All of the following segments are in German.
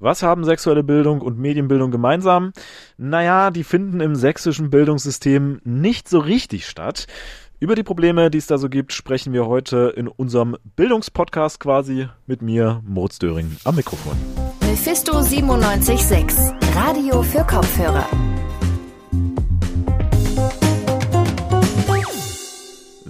Was haben sexuelle Bildung und Medienbildung gemeinsam? Naja, die finden im sächsischen Bildungssystem nicht so richtig statt. Über die Probleme, die es da so gibt, sprechen wir heute in unserem Bildungspodcast quasi mit mir, Moritz Döring, am Mikrofon. Mephisto 976, Radio für Kopfhörer.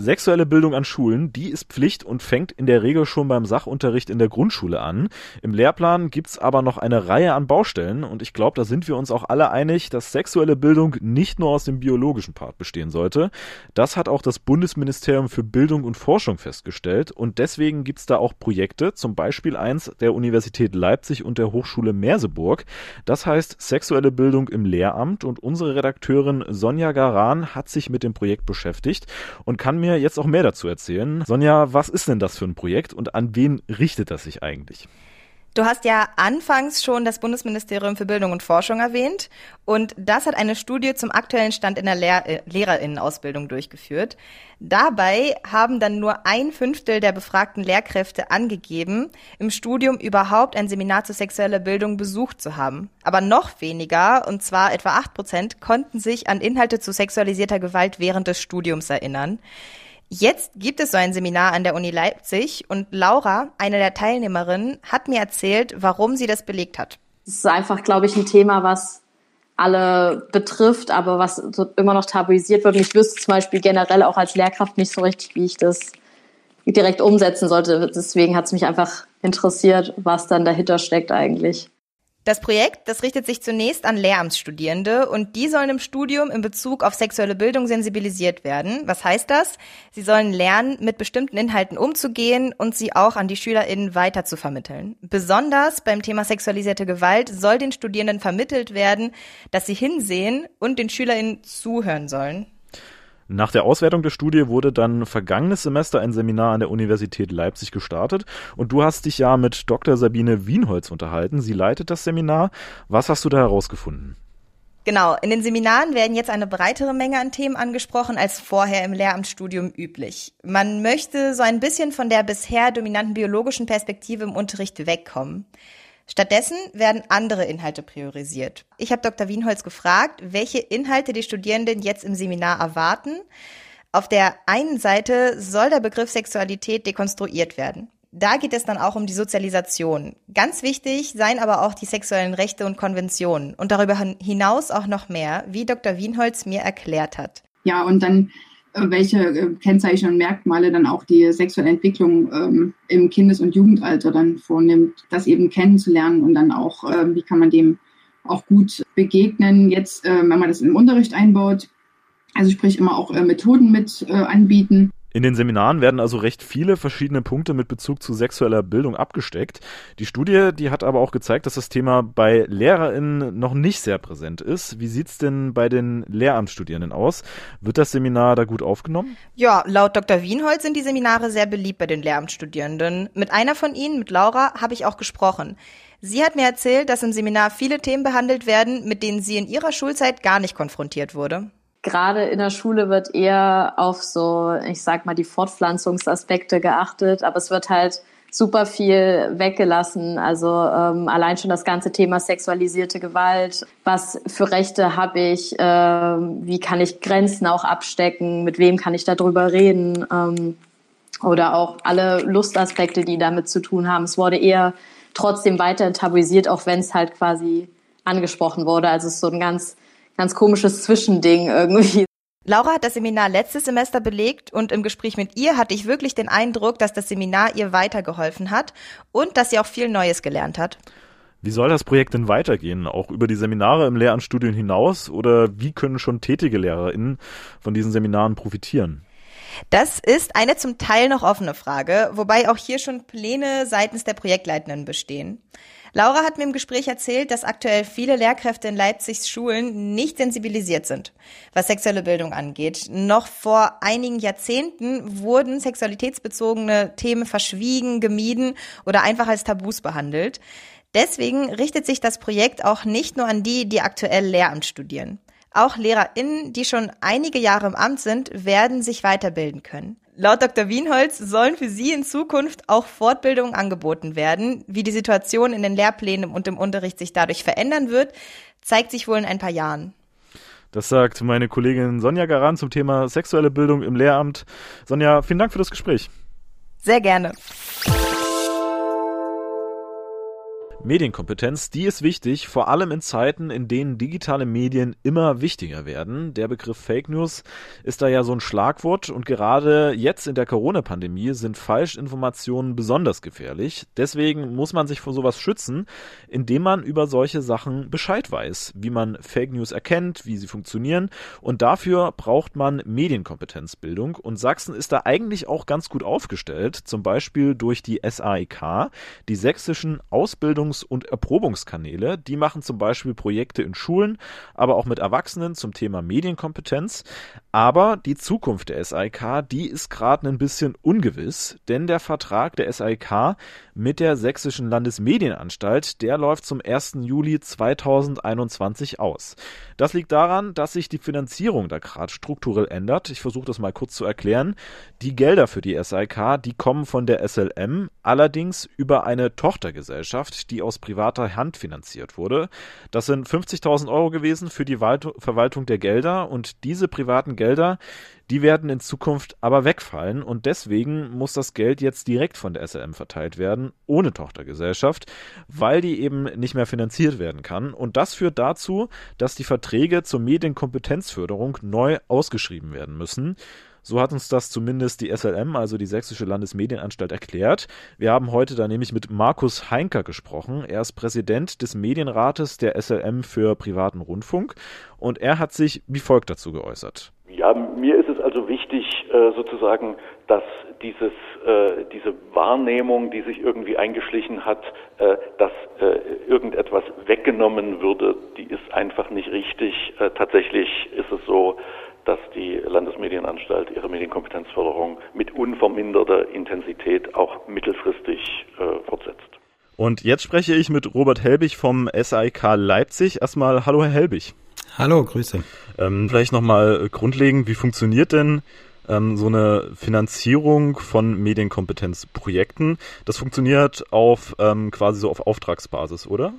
Sexuelle Bildung an Schulen, die ist Pflicht und fängt in der Regel schon beim Sachunterricht in der Grundschule an. Im Lehrplan gibt's aber noch eine Reihe an Baustellen und ich glaube, da sind wir uns auch alle einig, dass sexuelle Bildung nicht nur aus dem biologischen Part bestehen sollte. Das hat auch das Bundesministerium für Bildung und Forschung festgestellt und deswegen gibt's da auch Projekte, zum Beispiel eins der Universität Leipzig und der Hochschule Merseburg. Das heißt sexuelle Bildung im Lehramt und unsere Redakteurin Sonja Garan hat sich mit dem Projekt beschäftigt und kann mir jetzt auch mehr dazu erzählen. Sonja, was ist denn das für ein Projekt und an wen richtet das sich eigentlich? Du hast ja anfangs schon das Bundesministerium für Bildung und Forschung erwähnt und das hat eine Studie zum aktuellen Stand in der Lehr äh, Lehrerinnenausbildung durchgeführt. Dabei haben dann nur ein Fünftel der befragten Lehrkräfte angegeben, im Studium überhaupt ein Seminar zur sexueller Bildung besucht zu haben. Aber noch weniger, und zwar etwa acht Prozent, konnten sich an Inhalte zu sexualisierter Gewalt während des Studiums erinnern. Jetzt gibt es so ein Seminar an der Uni Leipzig und Laura, eine der Teilnehmerinnen, hat mir erzählt, warum sie das belegt hat. Es ist einfach, glaube ich, ein Thema, was alle betrifft, aber was immer noch tabuisiert wird. Und ich wüsste zum Beispiel generell auch als Lehrkraft nicht so richtig, wie ich das direkt umsetzen sollte. Deswegen hat es mich einfach interessiert, was dann dahinter steckt eigentlich. Das Projekt, das richtet sich zunächst an Lehramtsstudierende und die sollen im Studium in Bezug auf sexuelle Bildung sensibilisiert werden. Was heißt das? Sie sollen lernen, mit bestimmten Inhalten umzugehen und sie auch an die SchülerInnen weiter zu vermitteln. Besonders beim Thema sexualisierte Gewalt soll den Studierenden vermittelt werden, dass sie hinsehen und den SchülerInnen zuhören sollen. Nach der Auswertung der Studie wurde dann vergangenes Semester ein Seminar an der Universität Leipzig gestartet und du hast dich ja mit Dr. Sabine Wienholz unterhalten. Sie leitet das Seminar. Was hast du da herausgefunden? Genau, in den Seminaren werden jetzt eine breitere Menge an Themen angesprochen als vorher im Lehramtsstudium üblich. Man möchte so ein bisschen von der bisher dominanten biologischen Perspektive im Unterricht wegkommen. Stattdessen werden andere Inhalte priorisiert. Ich habe Dr. Wienholz gefragt, welche Inhalte die Studierenden jetzt im Seminar erwarten. Auf der einen Seite soll der Begriff Sexualität dekonstruiert werden. Da geht es dann auch um die Sozialisation. Ganz wichtig seien aber auch die sexuellen Rechte und Konventionen und darüber hinaus auch noch mehr, wie Dr. Wienholz mir erklärt hat. Ja, und dann welche äh, Kennzeichen und Merkmale dann auch die sexuelle Entwicklung ähm, im Kindes- und Jugendalter dann vornimmt, das eben kennenzulernen und dann auch, äh, wie kann man dem auch gut begegnen, jetzt, äh, wenn man das im Unterricht einbaut. Also sprich immer auch äh, Methoden mit äh, anbieten. In den Seminaren werden also recht viele verschiedene Punkte mit Bezug zu sexueller Bildung abgesteckt. Die Studie, die hat aber auch gezeigt, dass das Thema bei LehrerInnen noch nicht sehr präsent ist. Wie sieht's denn bei den Lehramtsstudierenden aus? Wird das Seminar da gut aufgenommen? Ja, laut Dr. Wienholz sind die Seminare sehr beliebt bei den Lehramtsstudierenden. Mit einer von ihnen, mit Laura, habe ich auch gesprochen. Sie hat mir erzählt, dass im Seminar viele Themen behandelt werden, mit denen sie in ihrer Schulzeit gar nicht konfrontiert wurde gerade in der Schule wird eher auf so, ich sag mal, die Fortpflanzungsaspekte geachtet, aber es wird halt super viel weggelassen. Also ähm, allein schon das ganze Thema sexualisierte Gewalt. Was für Rechte habe ich? Ähm, wie kann ich Grenzen auch abstecken? Mit wem kann ich darüber reden? Ähm, oder auch alle Lustaspekte, die damit zu tun haben. Es wurde eher trotzdem weiter tabuisiert, auch wenn es halt quasi angesprochen wurde. Also es ist so ein ganz ganz komisches Zwischending irgendwie. Laura hat das Seminar letztes Semester belegt und im Gespräch mit ihr hatte ich wirklich den Eindruck, dass das Seminar ihr weitergeholfen hat und dass sie auch viel Neues gelernt hat. Wie soll das Projekt denn weitergehen? Auch über die Seminare im Lehramtsstudium hinaus? Oder wie können schon tätige LehrerInnen von diesen Seminaren profitieren? Das ist eine zum Teil noch offene Frage, wobei auch hier schon Pläne seitens der Projektleitenden bestehen. Laura hat mir im Gespräch erzählt, dass aktuell viele Lehrkräfte in Leipzigs Schulen nicht sensibilisiert sind, was sexuelle Bildung angeht. Noch vor einigen Jahrzehnten wurden sexualitätsbezogene Themen verschwiegen, gemieden oder einfach als Tabus behandelt. Deswegen richtet sich das Projekt auch nicht nur an die, die aktuell Lehramt studieren. Auch LehrerInnen, die schon einige Jahre im Amt sind, werden sich weiterbilden können. Laut Dr. Wienholz sollen für sie in Zukunft auch Fortbildungen angeboten werden. Wie die Situation in den Lehrplänen und im Unterricht sich dadurch verändern wird, zeigt sich wohl in ein paar Jahren. Das sagt meine Kollegin Sonja Garan zum Thema sexuelle Bildung im Lehramt. Sonja, vielen Dank für das Gespräch. Sehr gerne. Medienkompetenz, die ist wichtig, vor allem in Zeiten, in denen digitale Medien immer wichtiger werden. Der Begriff Fake News ist da ja so ein Schlagwort und gerade jetzt in der Corona-Pandemie sind Falschinformationen besonders gefährlich. Deswegen muss man sich vor sowas schützen, indem man über solche Sachen Bescheid weiß, wie man Fake News erkennt, wie sie funktionieren und dafür braucht man Medienkompetenzbildung und Sachsen ist da eigentlich auch ganz gut aufgestellt, zum Beispiel durch die SAIK, die sächsischen Ausbildungs Bildungs- und Erprobungskanäle. Die machen zum Beispiel Projekte in Schulen, aber auch mit Erwachsenen zum Thema Medienkompetenz. Aber die Zukunft der SAIK, die ist gerade ein bisschen ungewiss, denn der Vertrag der SAIK mit der Sächsischen Landesmedienanstalt, der läuft zum 1. Juli 2021 aus. Das liegt daran, dass sich die Finanzierung da gerade strukturell ändert. Ich versuche das mal kurz zu erklären. Die Gelder für die SAIK, die kommen von der SLM, allerdings über eine Tochtergesellschaft, die aus privater Hand finanziert wurde. Das sind 50.000 Euro gewesen für die Verwaltung der Gelder und diese privaten Gelder, die werden in Zukunft aber wegfallen und deswegen muss das Geld jetzt direkt von der SLM verteilt werden, ohne Tochtergesellschaft, weil die eben nicht mehr finanziert werden kann. Und das führt dazu, dass die Verträge zur Medienkompetenzförderung neu ausgeschrieben werden müssen. So hat uns das zumindest die SLM, also die Sächsische Landesmedienanstalt, erklärt. Wir haben heute da nämlich mit Markus Heinker gesprochen. Er ist Präsident des Medienrates der SLM für privaten Rundfunk und er hat sich wie folgt dazu geäußert. Ja, mir ist es also wichtig, äh, sozusagen, dass dieses, äh, diese Wahrnehmung, die sich irgendwie eingeschlichen hat, äh, dass irgendetwas weggenommen würde, die ist einfach nicht richtig. Tatsächlich ist es so, dass die Landesmedienanstalt ihre Medienkompetenzförderung mit unverminderter Intensität auch mittelfristig fortsetzt. Und jetzt spreche ich mit Robert Helbig vom SAIK Leipzig. Erstmal hallo Herr Helbig. Hallo, Grüße. Ähm, vielleicht nochmal grundlegend, wie funktioniert denn ähm, so eine Finanzierung von Medienkompetenzprojekten? Das funktioniert auf ähm, quasi so auf Auftragsbasis, oder?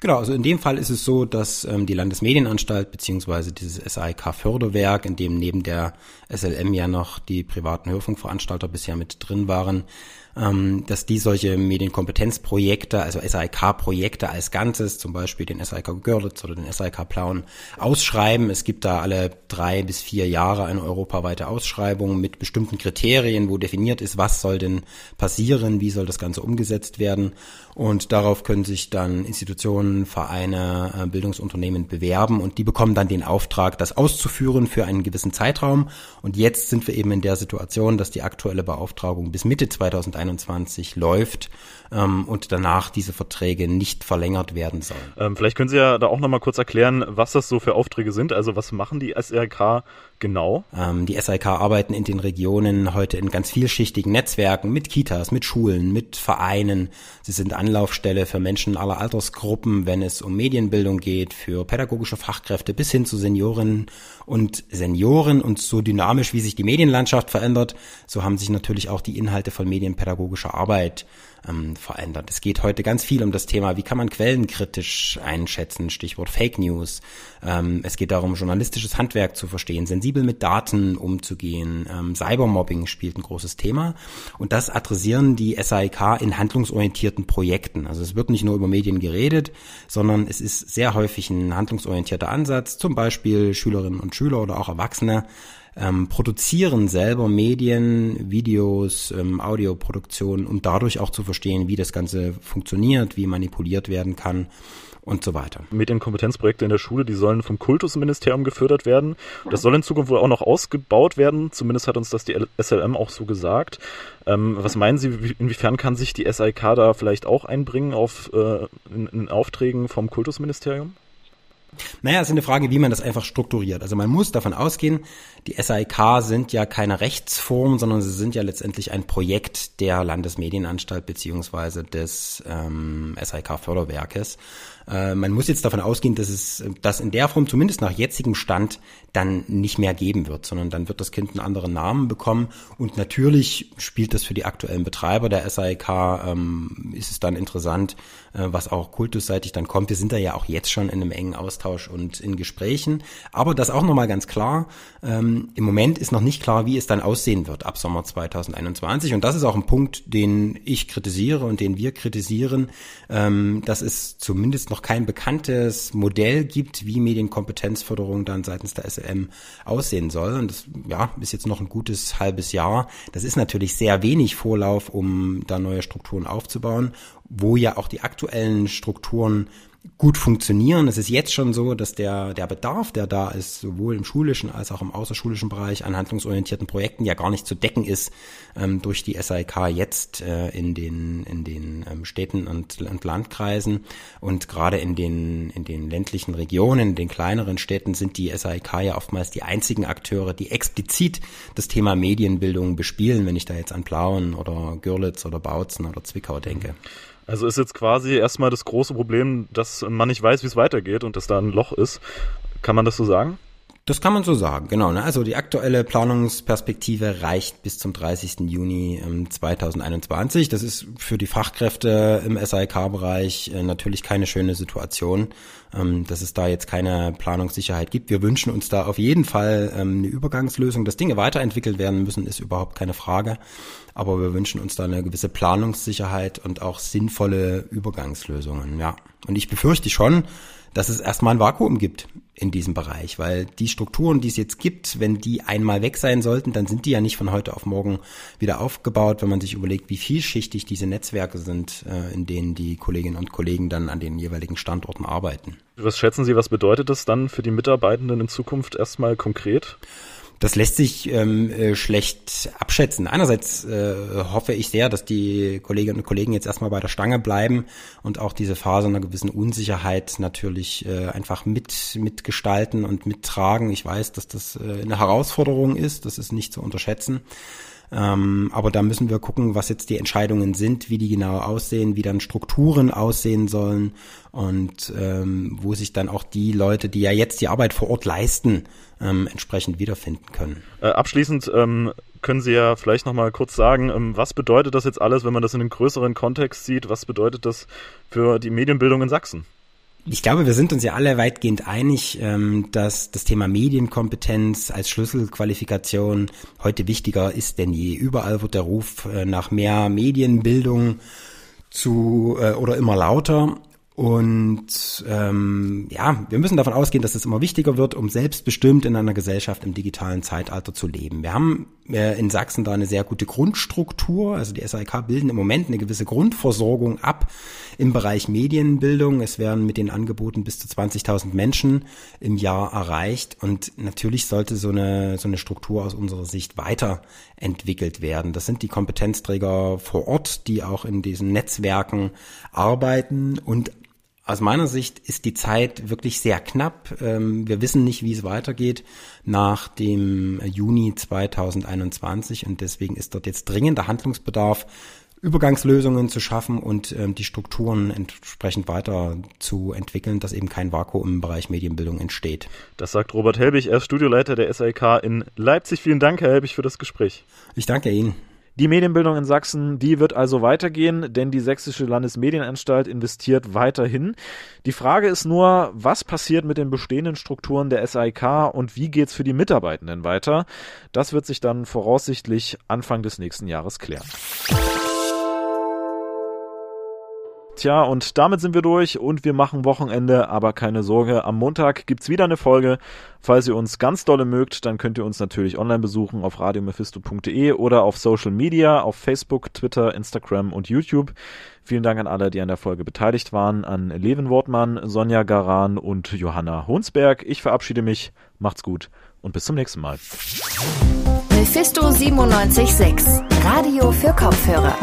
Genau, also in dem Fall ist es so, dass ähm, die Landesmedienanstalt beziehungsweise dieses SAIK-Förderwerk, in dem neben der SLM ja noch die privaten Hörfunkveranstalter bisher mit drin waren, dass die solche Medienkompetenzprojekte, also SAIK-Projekte als Ganzes, zum Beispiel den SAIK Görlitz oder den SAIK Plauen, ausschreiben. Es gibt da alle drei bis vier Jahre eine europaweite Ausschreibung mit bestimmten Kriterien, wo definiert ist, was soll denn passieren, wie soll das Ganze umgesetzt werden. Und darauf können sich dann Institutionen, Vereine, äh, Bildungsunternehmen bewerben und die bekommen dann den Auftrag, das auszuführen für einen gewissen Zeitraum. Und jetzt sind wir eben in der Situation, dass die aktuelle Beauftragung bis Mitte 2021 läuft ähm, und danach diese Verträge nicht verlängert werden sollen. Ähm, vielleicht können Sie ja da auch nochmal kurz erklären, was das so für Aufträge sind. Also was machen die SRK genau? Ähm, die SRK arbeiten in den Regionen heute in ganz vielschichtigen Netzwerken mit Kitas, mit Schulen, mit Vereinen. Sie sind Anlaufstelle für Menschen aller Altersgruppen, wenn es um Medienbildung geht, für pädagogische Fachkräfte bis hin zu Seniorinnen und Senioren. Und so dynamisch, wie sich die Medienlandschaft verändert, so haben sich natürlich auch die Inhalte von medienpädagogischer Arbeit ähm, verändert. Es geht heute ganz viel um das Thema, wie kann man Quellen kritisch einschätzen, Stichwort Fake News. Ähm, es geht darum, journalistisches Handwerk zu verstehen, sensibel mit Daten umzugehen. Ähm, Cybermobbing spielt ein großes Thema und das adressieren die SAIK in handlungsorientierten Projekten. Also es wird nicht nur über Medien geredet, sondern es ist sehr häufig ein handlungsorientierter Ansatz, zum Beispiel Schülerinnen und Schüler oder auch Erwachsene ähm, produzieren selber Medien, Videos, ähm, Audioproduktionen, um dadurch auch zu verstehen, wie das Ganze funktioniert, wie manipuliert werden kann und so weiter. Medienkompetenzprojekte in der Schule, die sollen vom Kultusministerium gefördert werden. Das soll in Zukunft wohl auch noch ausgebaut werden. Zumindest hat uns das die SLM auch so gesagt. Ähm, was meinen Sie, inwiefern kann sich die SIK da vielleicht auch einbringen auf, äh, in, in Aufträgen vom Kultusministerium? Naja, es ist eine Frage, wie man das einfach strukturiert. Also man muss davon ausgehen, die SAIK sind ja keine Rechtsform, sondern sie sind ja letztendlich ein Projekt der Landesmedienanstalt beziehungsweise des ähm, SAIK-Förderwerkes. Äh, man muss jetzt davon ausgehen, dass es das in der Form zumindest nach jetzigem Stand dann nicht mehr geben wird, sondern dann wird das Kind einen anderen Namen bekommen. Und natürlich spielt das für die aktuellen Betreiber der SAIK, ähm, ist es dann interessant, äh, was auch kultusseitig dann kommt. Wir sind da ja auch jetzt schon in einem engen Austausch und in Gesprächen. Aber das auch nochmal ganz klar, ähm, im Moment ist noch nicht klar, wie es dann aussehen wird ab Sommer 2021. Und das ist auch ein Punkt, den ich kritisiere und den wir kritisieren, ähm, dass es zumindest noch kein bekanntes Modell gibt, wie Medienkompetenzförderung dann seitens der SLM aussehen soll. Und das ja, ist jetzt noch ein gutes halbes Jahr. Das ist natürlich sehr wenig Vorlauf, um da neue Strukturen aufzubauen, wo ja auch die aktuellen Strukturen gut funktionieren. Es ist jetzt schon so, dass der, der Bedarf, der da ist, sowohl im schulischen als auch im außerschulischen Bereich an handlungsorientierten Projekten ja gar nicht zu decken ist ähm, durch die SAIK jetzt äh, in den, in den ähm, Städten und, und Landkreisen. Und gerade in den, in den ländlichen Regionen, in den kleineren Städten sind die SAIK ja oftmals die einzigen Akteure, die explizit das Thema Medienbildung bespielen, wenn ich da jetzt an Plauen oder Görlitz oder Bautzen oder Zwickau denke. Also ist jetzt quasi erstmal das große Problem, dass man nicht weiß, wie es weitergeht und dass da ein Loch ist. Kann man das so sagen? Das kann man so sagen, genau. Ne? Also die aktuelle Planungsperspektive reicht bis zum 30. Juni 2021. Ähm, das ist für die Fachkräfte im SAIK-Bereich äh, natürlich keine schöne Situation, ähm, dass es da jetzt keine Planungssicherheit gibt. Wir wünschen uns da auf jeden Fall ähm, eine Übergangslösung. Dass Dinge weiterentwickelt werden müssen, ist überhaupt keine Frage. Aber wir wünschen uns da eine gewisse Planungssicherheit und auch sinnvolle Übergangslösungen, ja. Und ich befürchte schon, dass es erstmal ein Vakuum gibt in diesem Bereich, weil die Strukturen, die es jetzt gibt, wenn die einmal weg sein sollten, dann sind die ja nicht von heute auf morgen wieder aufgebaut, wenn man sich überlegt, wie vielschichtig diese Netzwerke sind, äh, in denen die Kolleginnen und Kollegen dann an den jeweiligen Standorten arbeiten. Was schätzen Sie, was bedeutet das dann für die Mitarbeitenden in Zukunft erstmal konkret? Das lässt sich ähm, äh, schlecht abschätzen. Einerseits äh, hoffe ich sehr, dass die Kolleginnen und Kollegen jetzt erstmal bei der Stange bleiben und auch diese Phase einer gewissen Unsicherheit natürlich äh, einfach mit mitgestalten und mittragen. Ich weiß, dass das äh, eine Herausforderung ist, das ist nicht zu unterschätzen. Ähm, aber da müssen wir gucken, was jetzt die Entscheidungen sind, wie die genau aussehen, wie dann Strukturen aussehen sollen und ähm, wo sich dann auch die Leute, die ja jetzt die Arbeit vor Ort leisten, ähm, entsprechend wiederfinden können. Äh, abschließend ähm, können Sie ja vielleicht noch mal kurz sagen, ähm, was bedeutet das jetzt alles, wenn man das in einem größeren Kontext sieht? Was bedeutet das für die Medienbildung in Sachsen? Ich glaube, wir sind uns ja alle weitgehend einig, ähm, dass das Thema Medienkompetenz als Schlüsselqualifikation heute wichtiger ist denn je. Überall wird der Ruf äh, nach mehr Medienbildung zu äh, oder immer lauter. Und ähm, ja, wir müssen davon ausgehen, dass es immer wichtiger wird, um selbstbestimmt in einer Gesellschaft im digitalen Zeitalter zu leben. Wir haben in Sachsen da eine sehr gute Grundstruktur. Also die SAIK bilden im Moment eine gewisse Grundversorgung ab im Bereich Medienbildung. Es werden mit den Angeboten bis zu 20.000 Menschen im Jahr erreicht. Und natürlich sollte so eine, so eine Struktur aus unserer Sicht weiterentwickelt werden. Das sind die Kompetenzträger vor Ort, die auch in diesen Netzwerken arbeiten und aus meiner Sicht ist die Zeit wirklich sehr knapp. Ähm, wir wissen nicht, wie es weitergeht nach dem Juni 2021 und deswegen ist dort jetzt dringender Handlungsbedarf, Übergangslösungen zu schaffen und ähm, die Strukturen entsprechend weiter zu entwickeln, dass eben kein Vakuum im Bereich Medienbildung entsteht. Das sagt Robert Helbig, er ist Studioleiter der SLK in Leipzig. Vielen Dank, Herr Helbig, für das Gespräch. Ich danke Ihnen. Die Medienbildung in Sachsen, die wird also weitergehen, denn die Sächsische Landesmedienanstalt investiert weiterhin. Die Frage ist nur, was passiert mit den bestehenden Strukturen der SAIK und wie geht's für die Mitarbeitenden weiter? Das wird sich dann voraussichtlich Anfang des nächsten Jahres klären. Tja, und damit sind wir durch und wir machen Wochenende, aber keine Sorge, am Montag gibt's wieder eine Folge. Falls ihr uns ganz dolle mögt, dann könnt ihr uns natürlich online besuchen auf radiomephisto.de oder auf Social Media, auf Facebook, Twitter, Instagram und YouTube. Vielen Dank an alle, die an der Folge beteiligt waren, an Levin Wortmann, Sonja Garan und Johanna Honsberg. Ich verabschiede mich, macht's gut und bis zum nächsten Mal. Mephisto 976, Radio für Kopfhörer.